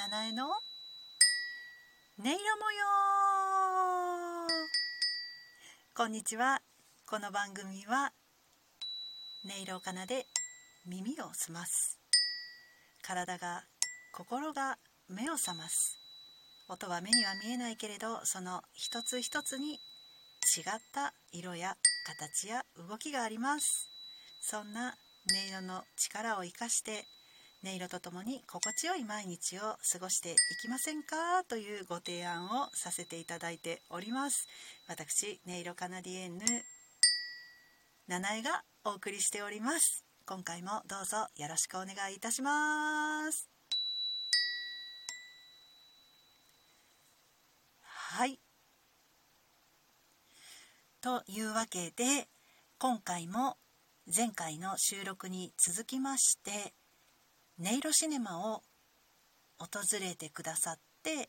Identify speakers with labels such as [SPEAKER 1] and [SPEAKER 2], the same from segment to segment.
[SPEAKER 1] 七重の音色模様。こんにちは。この番組は音色かなで耳を澄ます。体が心が目を覚ます。音は目には見えないけれどその一つ一つに違った色や形や動きがあります。そんな音色の力を生かして音色とともに心地よい毎日を過ごしていきませんか？というご提案をさせていただいております。私音色カナディエンヌ七重がお送りしております。今回もどうぞよろしくお願いいたします。はい。というわけで今回も前回の収録に続きまして音色シネマを訪れてくださって、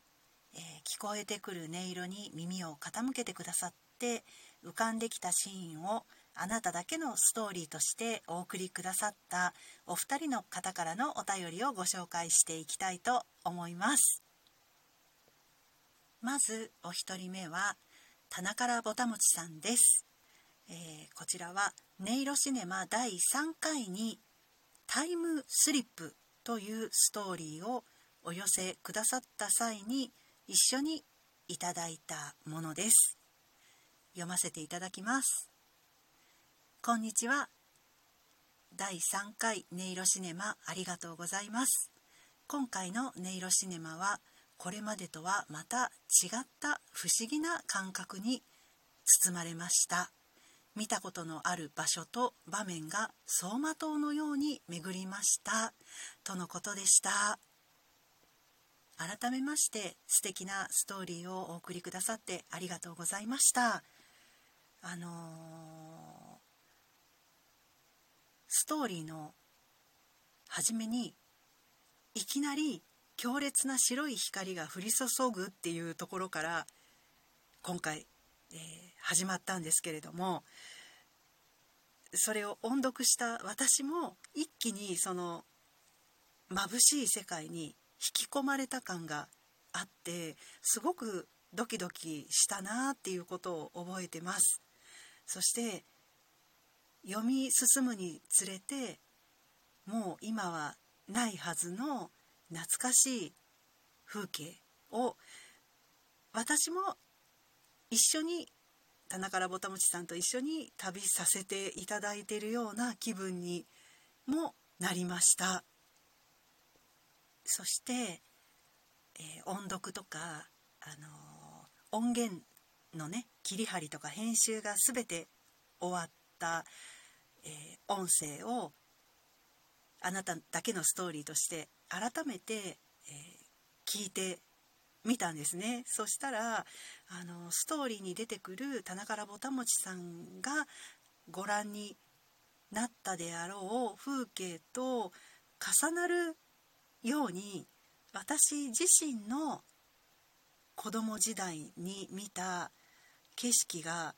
[SPEAKER 1] え、聞こえてくる音色に耳を傾けてくださって浮かんできたシーンをあなただけのストーリーとしてお送りくださったお二人の方からのお便りをご紹介していきたいと思います。まずお一人目は棚からぼたもちさんです、えー、こちらは音色シネマ第3回にタイムスリップというストーリーをお寄せくださった際に一緒にいただいたものです。読ませていただきます。こんにちは。第3回音色シネマありがとうございます。今回の音色シネマはこれまでとはまた違った不思議な感覚に包まれました。見たことのある場所と場面が走馬灯のように巡りました。とのことでした。改めまして素敵なストーリーをお送りくださってありがとうございました。あのー、ストーリーの初めにいきなり強烈な白い光が降り注ぐっていうところから今回えー、始まったんですけれどもそれを音読した私も一気にその眩しい世界に引き込まれた感があってすごくドキドキしたなっていうことを覚えてます。そして読み進むにつれてもう今はないはずの懐かしい風景を私も一緒に田中ぼたもちさんと一緒に旅させていただいているような気分にもなりました。そして、えー、音読とか、あのー、音源のね切り張りとか編集が全て終わった、えー、音声をあなただけのストーリーとして改めて、え聞いて見たんですね。そしたらあのストーリーに出てくる田中ぼたもちさんがご覧になったであろう風景と重なるように私自身の子供時代に見た景色が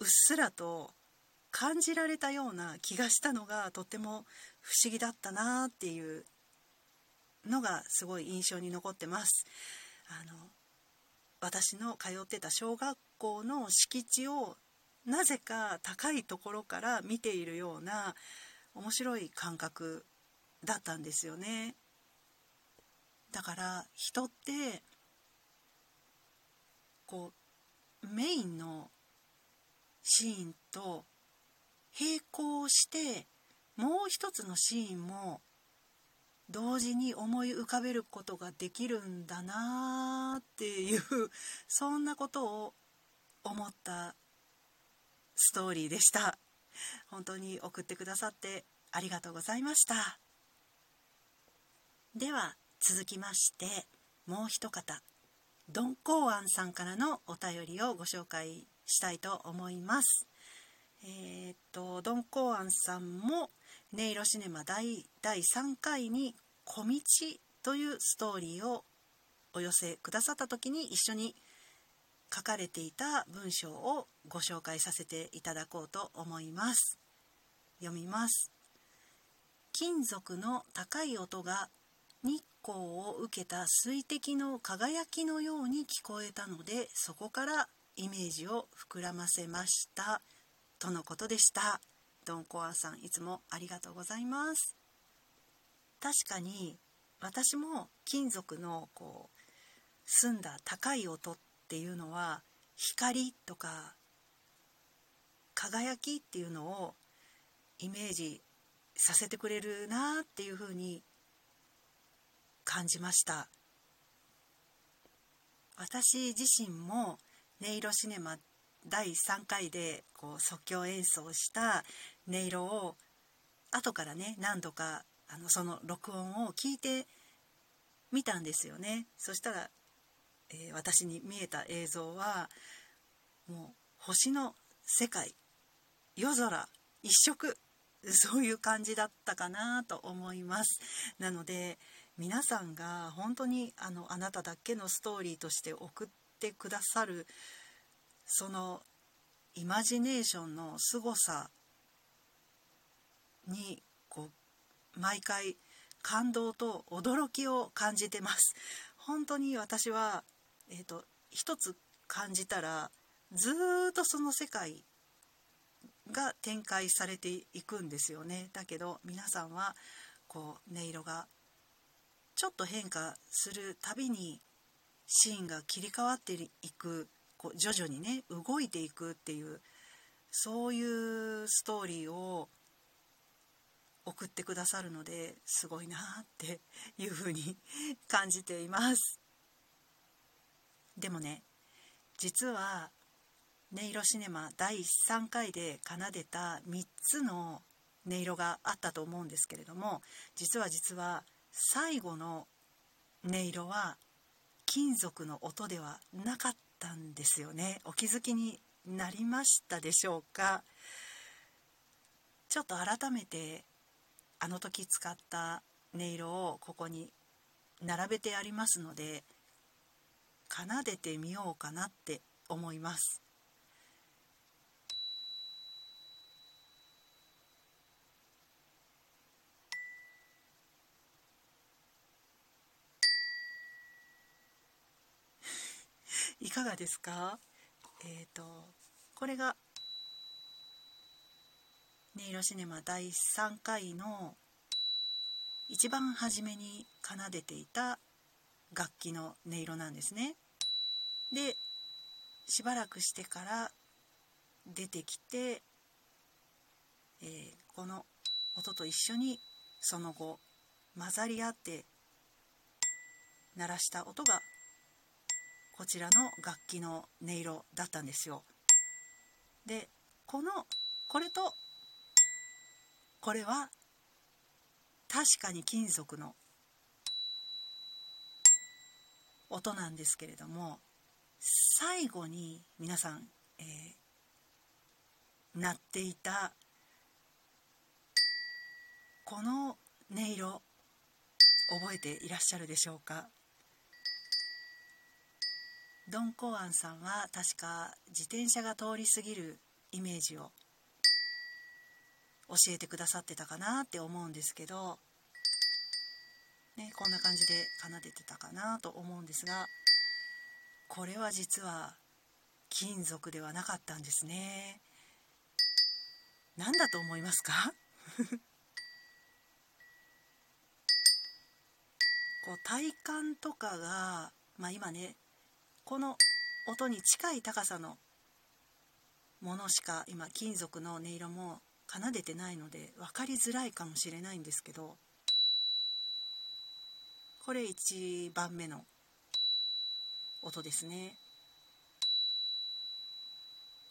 [SPEAKER 1] うっすらと感じられたような気がしたのがとっても不思議だったなっていうのがすごい印象に残ってます。あの私の通ってた小学校の敷地をなぜか高いところから見ているような面白い感覚だったんですよね。だから人ってこうメインのシーンと並行してもう一つのシーンも同時に思い浮かべることができるんだなっていうそんなことを思ったストーリーでした。本当に送ってくださってありがとうございました。では続きましてもう一方ドン・コーアンさんからのお便りをご紹介したいと思います。えー、っとドン・コーアンさんも音色シネマ第第3回に「小道」というストーリーをお寄せくださった時に一緒に書かれていた文章をご紹介させていただこうと思います。読みます。金属の高い音が日光を受けた水滴の輝きのように聞こえたのでそこからイメージを膨らませました。とのことでした。ドンコアさんいつもありがとうございます。確かに私も金属のこう澄んだ高い音っていうのは光とか輝きっていうのをイメージさせてくれるなっていうふうに感じました。私自身も音色シネマ第3回でこう即興演奏した音色を後からね何度かあのその録音を聞いてみたんですよね。そしたら、えー、私に見えた映像はもう星の世界夜空一色そういう感じだったかなと思います。なので皆さんが本当にあのあなただけのストーリーとして送ってくださるそのイマジネーションの凄さに毎回感動と驚きを感じてます。本当に私は、えーと、一つ感じたらずっとその世界が展開されていくんですよね。だけど皆さんはこう音色がちょっと変化するたびにシーンが切り替わっていくこう徐々にね動いていくっていうそういうストーリーを送ってくださるのですごいなっていうふうに 感じています。でもね実は音色シネマ第3回で奏でた3つの音色があったと思うんですけれども実は実は最後の音色は金属の音ではなかったんですよね。お気づきになりましたでしょうか？ちょっと改めてあの時使った音色をここに並べてありますので奏でてみようかなって思います。いかがですか？えっ、ー、とこれが音色シネマ第3回の一番初めに奏でていた楽器の音色なんですね。でしばらくしてから出てきて、えー、この音と一緒にその後混ざり合って鳴らした音がこちらの楽器の音色だったんですよ。でこのこれとこれは確かに金属の音なんですけれども最後に皆さん、えー、鳴っていたこの音色覚えていらっしゃるでしょうか？ドン・コアンさんは確か自転車が通り過ぎるイメージを教えてくださってたかなって思うんですけど、ね、こんな感じで奏でてたかなと思うんですがこれは実は金属ではなかったんですね。何だと思いますか？こう体感とかが、まあ、今ねこの音に近い高さのものしか今金属の音色も奏でてないので分かりづらいかもしれないんですけどこれ1番目の音ですね。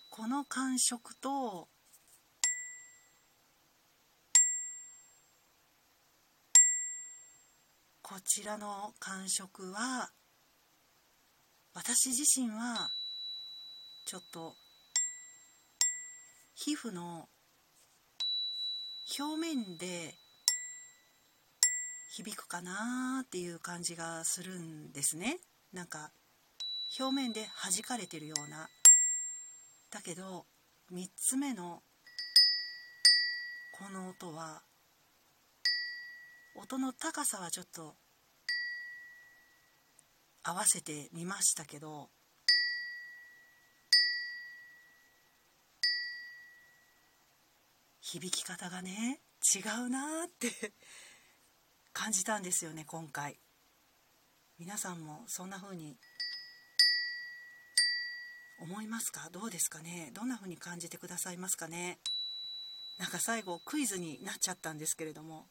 [SPEAKER 1] この感触とこちらの感触は私自身はちょっと皮膚の表面で響くかなっていう感じがするんですね。なんか表面で弾かれてるような。だけど3つ目のこの音は音の高さはちょっと合わせてみましたけど響き方がね違うなって感じたんですよね今回。皆さんもそんな風に思いますか？どうですかね？どんな風に感じてくださいますかね？なんか最後クイズになっちゃったんですけれども。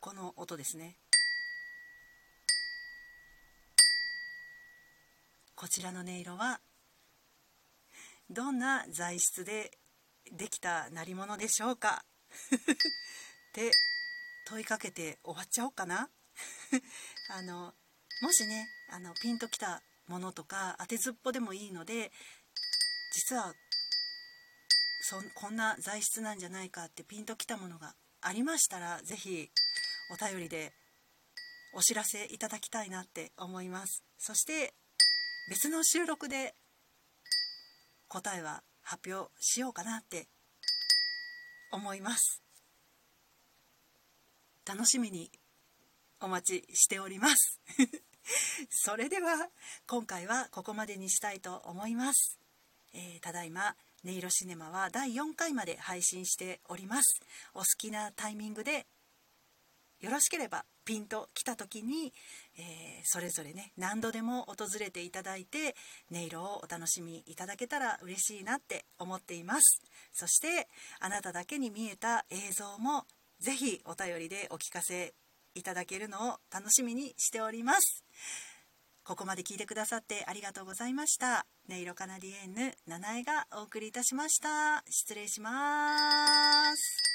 [SPEAKER 1] この音ですね。こちらの音色はどんな材質でできた鳴り物でしょうか？って問いかけて終わっちゃおうかな？あのもしねあのピンときたものとか当てずっぽでもいいので実はそこんな材質なんじゃないかってピンときたものがありましたら是非お便りでお知らせいただきたいなって思います。そして別の収録で答えは発表しようかなって思います。楽しみにお待ちしております。それでは今回はここまでにしたいと思います、えー、ただいま音色シネマは第4回まで配信しております。お好きなタイミングでよろしければピンときた時に、えー、それぞれね何度でも訪れていただいて音色をお楽しみいただけたら嬉しいなって思っています。そしてあなただけに見えた映像もぜひお便りでお聞かせいただけるのを楽しみにしております。ここまで聞いてくださってありがとうございました。音色カナディエンヌ七重がお送りいたしました。失礼します。